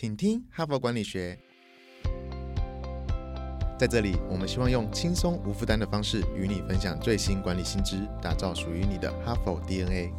请听哈佛管理学。在这里，我们希望用轻松无负担的方式与你分享最新管理新知，打造属于你的哈佛 DNA。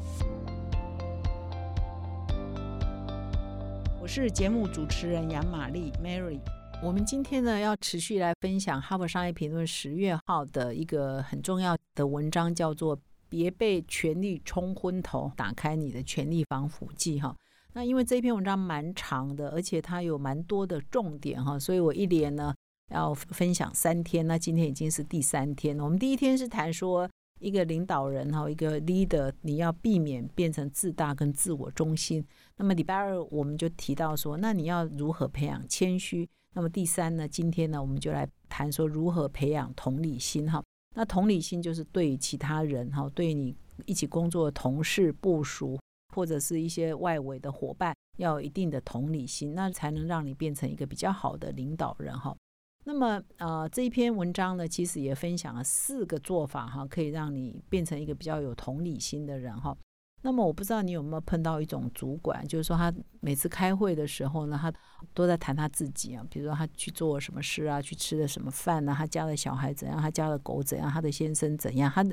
我是节目主持人杨玛丽 Mary。我们今天呢要持续来分享《哈佛商业评论》十月号的一个很重要的文章，叫做《别被权力冲昏头，打开你的权力防腐剂》哈。那因为这篇文章蛮长的，而且它有蛮多的重点哈，所以我一连呢要分享三天。那今天已经是第三天了。我们第一天是谈说一个领导人哈，一个 leader，你要避免变成自大跟自我中心。那么礼拜二我们就提到说，那你要如何培养谦虚？那么第三呢，今天呢我们就来谈说如何培养同理心哈。那同理心就是对其他人哈，对你一起工作的同事、部署。或者是一些外围的伙伴，要有一定的同理心，那才能让你变成一个比较好的领导人哈。那么呃，这一篇文章呢，其实也分享了四个做法哈，可以让你变成一个比较有同理心的人哈。那么我不知道你有没有碰到一种主管，就是说他每次开会的时候呢，他都在谈他自己啊，比如说他去做什么事啊，去吃了什么饭呢，他家的小孩怎样，他家的狗怎样，他的先生怎样，他。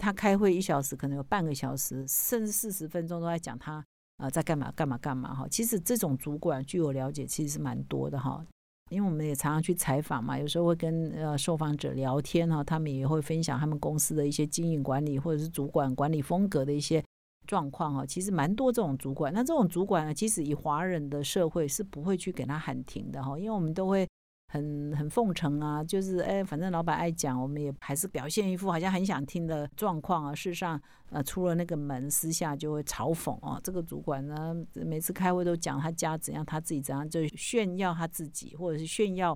他开会一小时，可能有半个小时，甚至四十分钟都在讲他啊在干嘛干嘛干嘛哈。其实这种主管，据我了解，其实是蛮多的哈。因为我们也常常去采访嘛，有时候会跟呃受访者聊天哈，他们也会分享他们公司的一些经营管理或者是主管管理风格的一些状况哈。其实蛮多这种主管，那这种主管呢，其实以华人的社会是不会去给他喊停的哈，因为我们都会。很很奉承啊，就是哎，反正老板爱讲，我们也还是表现一副好像很想听的状况啊。事实上，呃，出了那个门，私下就会嘲讽啊。这个主管呢，每次开会都讲他家怎样，他自己怎样，就炫耀他自己，或者是炫耀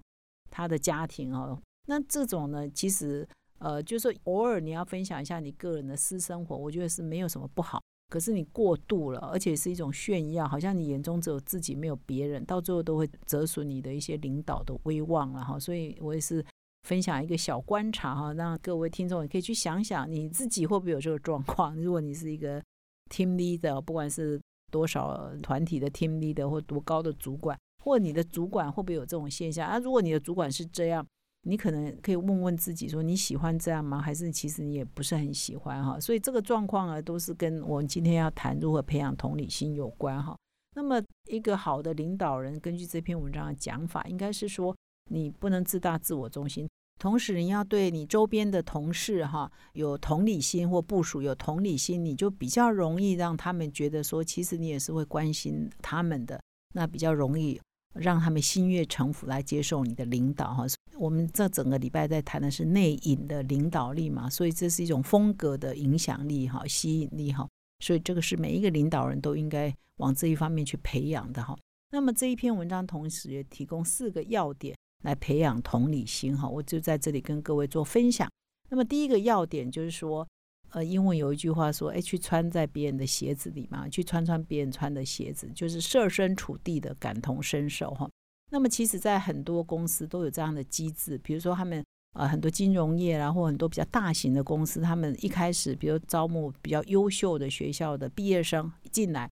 他的家庭哦。那这种呢，其实呃，就是偶尔你要分享一下你个人的私生活，我觉得是没有什么不好。可是你过度了，而且是一种炫耀，好像你眼中只有自己，没有别人，到最后都会折损你的一些领导的威望了哈。所以我也是分享一个小观察哈，让各位听众也可以去想想，你自己会不会有这个状况？如果你是一个 team leader，不管是多少团体的 team leader 或多高的主管，或你的主管会不会有这种现象啊？如果你的主管是这样。你可能可以问问自己，说你喜欢这样吗？还是其实你也不是很喜欢哈？所以这个状况啊，都是跟我们今天要谈如何培养同理心有关哈。那么一个好的领导人，根据这篇文章的讲法，应该是说你不能自大、自我中心，同时你要对你周边的同事哈有同理心或部署有同理心，你就比较容易让他们觉得说，其实你也是会关心他们的，那比较容易。让他们心悦诚服来接受你的领导哈，我们这整个礼拜在谈的是内隐的领导力嘛，所以这是一种风格的影响力哈，吸引力哈，所以这个是每一个领导人都应该往这一方面去培养的哈。那么这一篇文章同时也提供四个要点来培养同理心哈，我就在这里跟各位做分享。那么第一个要点就是说。呃，英文有一句话说：“哎，去穿在别人的鞋子里嘛，去穿穿别人穿的鞋子，就是设身处地的感同身受哈。”那么，其实，在很多公司都有这样的机制，比如说他们呃很多金融业啦，或很多比较大型的公司，他们一开始，比如招募比较优秀的学校的毕业生进来。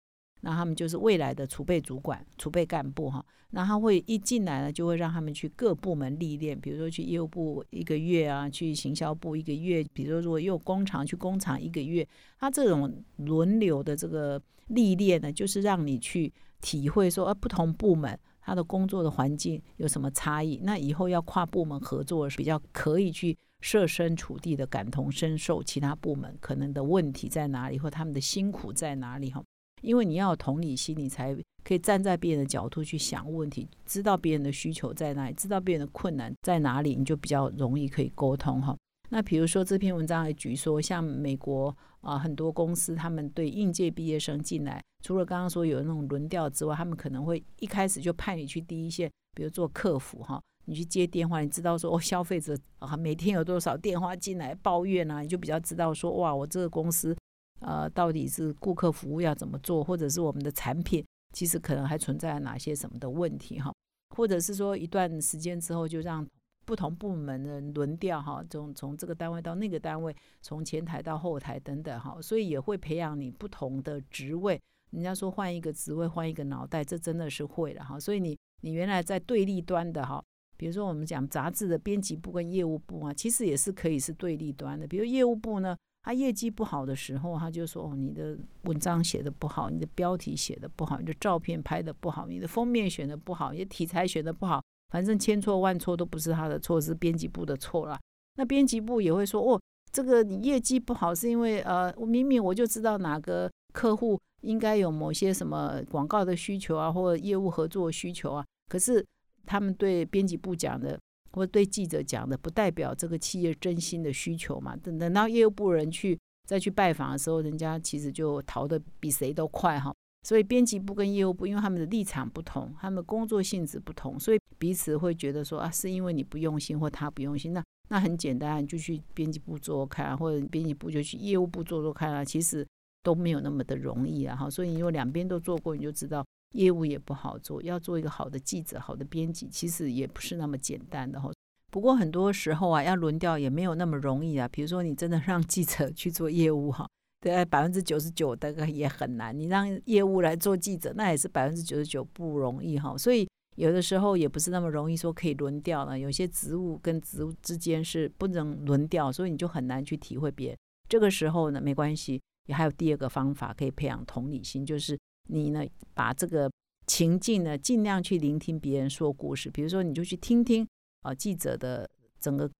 那他们就是未来的储备主管、储备干部哈。那他会一进来呢，就会让他们去各部门历练，比如说去业务部一个月啊，去行销部一个月，比如说如果又工厂去工厂一个月，他这种轮流的这个历练呢，就是让你去体会说，呃，不同部门他的工作的环境有什么差异。那以后要跨部门合作，比较可以去设身处地的感同身受，其他部门可能的问题在哪里，或他们的辛苦在哪里哈。因为你要有同理心，你才可以站在别人的角度去想问题，知道别人的需求在哪里，知道别人的困难在哪里，你就比较容易可以沟通哈。那比如说这篇文章还举说，像美国啊很多公司，他们对应届毕业生进来，除了刚刚说有那种轮调之外，他们可能会一开始就派你去第一线，比如做客服哈，你去接电话，你知道说哦消费者啊每天有多少电话进来抱怨啊，你就比较知道说哇我这个公司。呃，到底是顾客服务要怎么做，或者是我们的产品其实可能还存在哪些什么的问题哈？或者是说一段时间之后就让不同部门的轮调哈，从从这个单位到那个单位，从前台到后台等等哈，所以也会培养你不同的职位人家说换一个职位换一个脑袋，这真的是会了哈。所以你你原来在对立端的哈，比如说我们讲杂志的编辑部跟业务部啊，其实也是可以是对立端的。比如业务部呢，他业绩不好的时候，他就说哦，你的文章写的不好，你的标题写的不好，你的照片拍的不好，你的封面选的不好，你的题材选的不好，反正千错万错都不是他的错，是编辑部的错了。那编辑部也会说哦，这个你业绩不好是因为呃，我明明我就知道哪个客户。应该有某些什么广告的需求啊，或业务合作需求啊。可是他们对编辑部讲的，或对记者讲的，不代表这个企业真心的需求嘛。等等到业务部人去再去拜访的时候，人家其实就逃得比谁都快哈。所以编辑部跟业务部，因为他们的立场不同，他们工作性质不同，所以彼此会觉得说啊，是因为你不用心，或他不用心。那那很简单，就去编辑部做做看，或者编辑部就去业务部做做看啊。其实。都没有那么的容易啊，哈，所以你如果两边都做过，你就知道业务也不好做。要做一个好的记者、好的编辑，其实也不是那么简单的哈。不过很多时候啊，要轮调也没有那么容易啊。比如说你真的让记者去做业务哈，对，百分之九十九大概也很难。你让业务来做记者，那也是百分之九十九不容易哈。所以有的时候也不是那么容易说可以轮调了。有些职务跟职务之间是不能轮调，所以你就很难去体会别人。这个时候呢，没关系。也还有第二个方法可以培养同理心，就是你呢把这个情境呢尽量去聆听别人说故事，比如说你就去听听啊记者的整个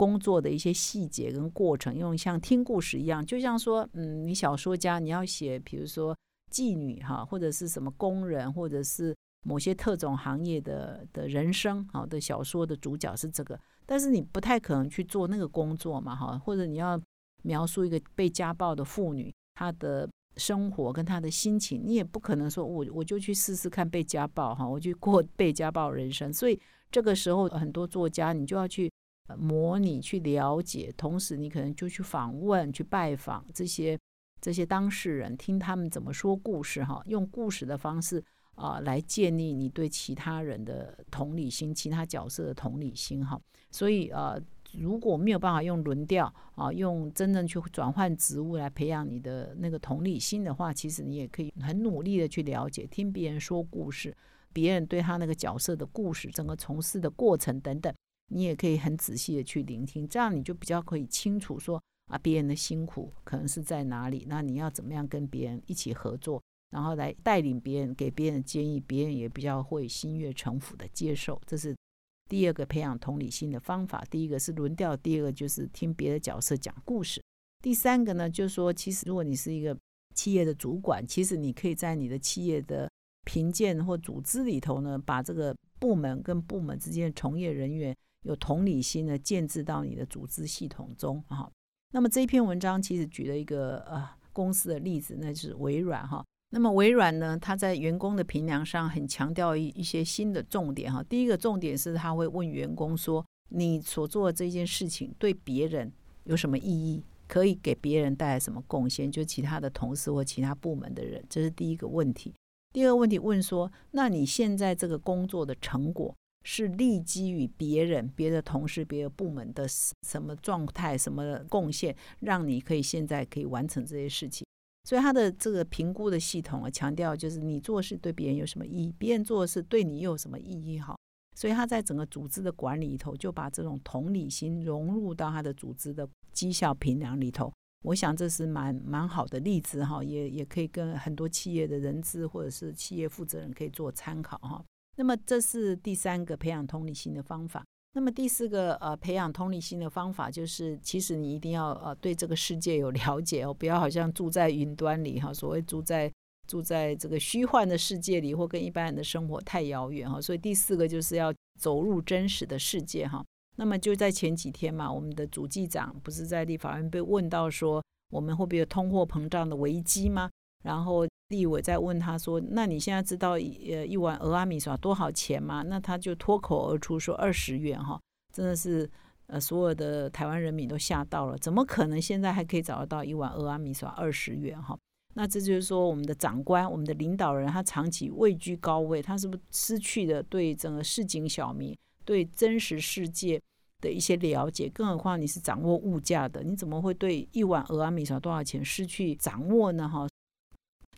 工作的一些细节跟过程，用像听故事一样，就像说嗯你小说家你要写，比如说妓女哈或者是什么工人或者是某些特种行业的的人生好的小说的主角是这个，但是你不太可能去做那个工作嘛哈，或者你要。描述一个被家暴的妇女，她的生活跟她的心情，你也不可能说，我我就去试试看被家暴哈，我去过 被家暴人生。所以这个时候，很多作家你就要去模拟、去了解，同时你可能就去访问、去拜访这些这些当事人，听他们怎么说故事哈，用故事的方式啊来建立你对其他人的同理心、其他角色的同理心哈。所以呃。如果没有办法用轮调啊，用真正去转换职务来培养你的那个同理心的话，其实你也可以很努力的去了解，听别人说故事，别人对他那个角色的故事，整个从事的过程等等，你也可以很仔细的去聆听，这样你就比较可以清楚说啊，别人的辛苦可能是在哪里，那你要怎么样跟别人一起合作，然后来带领别人，给别人建议，别人也比较会心悦诚服的接受，这是。第二个培养同理心的方法，第一个是轮调，第二个就是听别的角色讲故事。第三个呢，就是说，其实如果你是一个企业的主管，其实你可以在你的企业的评鉴或组织里头呢，把这个部门跟部门之间的从业人员有同理心呢，建制到你的组织系统中哈。那么这一篇文章其实举了一个呃公司的例子，那就是微软哈。那么微软呢，它在员工的评量上很强调一一些新的重点哈。第一个重点是，他会问员工说：“你所做的这件事情对别人有什么意义？可以给别人带来什么贡献？就其他的同事或其他部门的人，这是第一个问题。第二个问题问说：那你现在这个工作的成果是立基于别人、别的同事、别的部门的什么状态、什么贡献，让你可以现在可以完成这些事情？”所以他的这个评估的系统啊，强调就是你做事对别人有什么意义，别人做事对你又有什么意义？哈，所以他在整个组织的管理里头，就把这种同理心融入到他的组织的绩效评量里头。我想这是蛮蛮好的例子哈，也也可以跟很多企业的人资或者是企业负责人可以做参考哈。那么这是第三个培养同理心的方法。那么第四个呃培养同理心的方法就是，其实你一定要呃对这个世界有了解哦，不要好像住在云端里哈，所谓住在住在这个虚幻的世界里，或跟一般人的生活太遥远哈。所以第四个就是要走入真实的世界哈。那么就在前几天嘛，我们的主计长不是在立法院被问到说，我们会不会有通货膨胀的危机吗？然后立委在问他说：“那你现在知道呃一碗俄阿米耍多少钱吗？”那他就脱口而出说：“二十元哈，真的是呃所有的台湾人民都吓到了，怎么可能现在还可以找得到一碗俄阿米耍二十元哈？那这就是说我们的长官、我们的领导人他长期位居高位，他是不是失去了对整个市井小民、对真实世界的一些了解？更何况你是掌握物价的，你怎么会对一碗俄阿米耍多少钱失去掌握呢？哈？”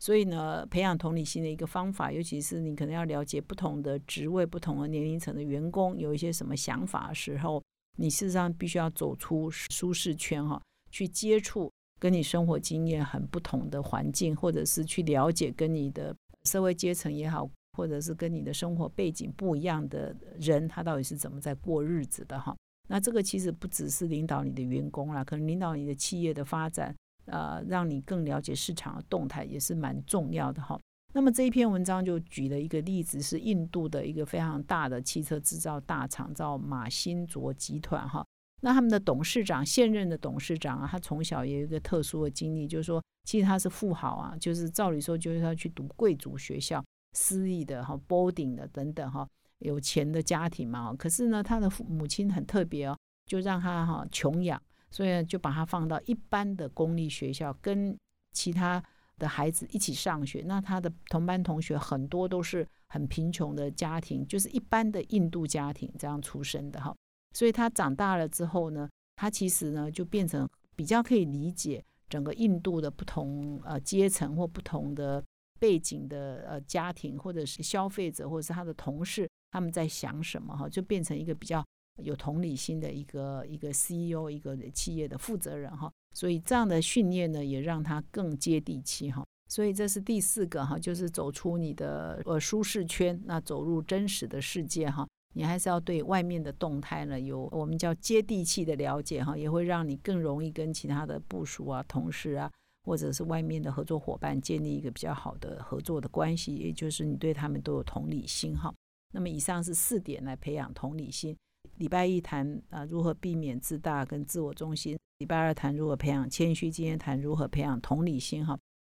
所以呢，培养同理心的一个方法，尤其是你可能要了解不同的职位、不同的年龄层的员工有一些什么想法的时候，你事实上必须要走出舒适圈哈，去接触跟你生活经验很不同的环境，或者是去了解跟你的社会阶层也好。或者是跟你的生活背景不一样的人，他到底是怎么在过日子的哈？那这个其实不只是领导你的员工啦，可能领导你的企业的发展，呃，让你更了解市场的动态也是蛮重要的哈。那么这一篇文章就举了一个例子，是印度的一个非常大的汽车制造大厂，叫马辛卓集团哈。那他们的董事长，现任的董事长啊，他从小也有一个特殊的经历，就是说，其实他是富豪啊，就是照理说就是要去读贵族学校。私立的哈，boarding 的等等哈，有钱的家庭嘛，可是呢，他的母亲很特别哦，就让他哈穷养，所以就把他放到一般的公立学校，跟其他的孩子一起上学。那他的同班同学很多都是很贫穷的家庭，就是一般的印度家庭这样出生的哈。所以他长大了之后呢，他其实呢就变成比较可以理解整个印度的不同呃阶层或不同的。背景的呃家庭，或者是消费者，或者是他的同事，他们在想什么哈，就变成一个比较有同理心的一个一个 CEO，一个企业的负责人哈。所以这样的训练呢，也让他更接地气哈。所以这是第四个哈，就是走出你的呃舒适圈，那走入真实的世界哈。你还是要对外面的动态呢有我们叫接地气的了解哈，也会让你更容易跟其他的部署啊、同事啊。或者是外面的合作伙伴建立一个比较好的合作的关系，也就是你对他们都有同理心哈。那么以上是四点来培养同理心。礼拜一谈啊如何避免自大跟自我中心，礼拜二谈如何培养谦虚，今天谈如何培养同理心哈。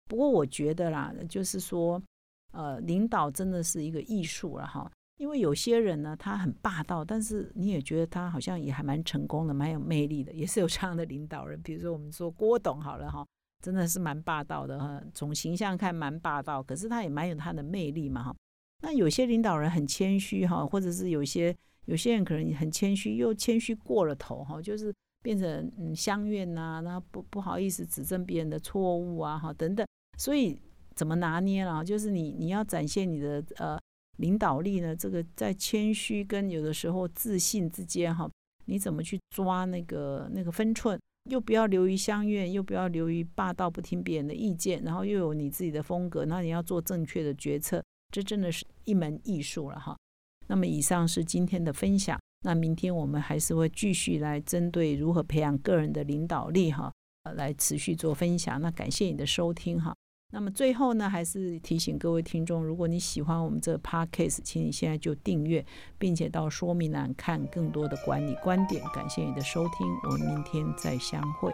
不过我觉得啦，就是说呃领导真的是一个艺术了哈，因为有些人呢他很霸道，但是你也觉得他好像也还蛮成功的，蛮有魅力的，也是有这样的领导人。比如说我们说郭董好了哈。真的是蛮霸道的哈，从形象看蛮霸道，可是他也蛮有他的魅力嘛哈。那有些领导人很谦虚哈，或者是有些有些人可能很谦虚，又谦虚过了头哈，就是变成嗯相怨呐，那不不好意思指正别人的错误啊哈等等。所以怎么拿捏了？就是你你要展现你的呃领导力呢？这个在谦虚跟有的时候自信之间哈，你怎么去抓那个那个分寸？又不要流于相怨，又不要流于霸道，不听别人的意见，然后又有你自己的风格，那你要做正确的决策，这真的是一门艺术了哈。那么以上是今天的分享，那明天我们还是会继续来针对如何培养个人的领导力哈，来持续做分享。那感谢你的收听哈。那么最后呢，还是提醒各位听众，如果你喜欢我们这个 podcast，请你现在就订阅，并且到说明栏看更多的管理观点。感谢你的收听，我们明天再相会。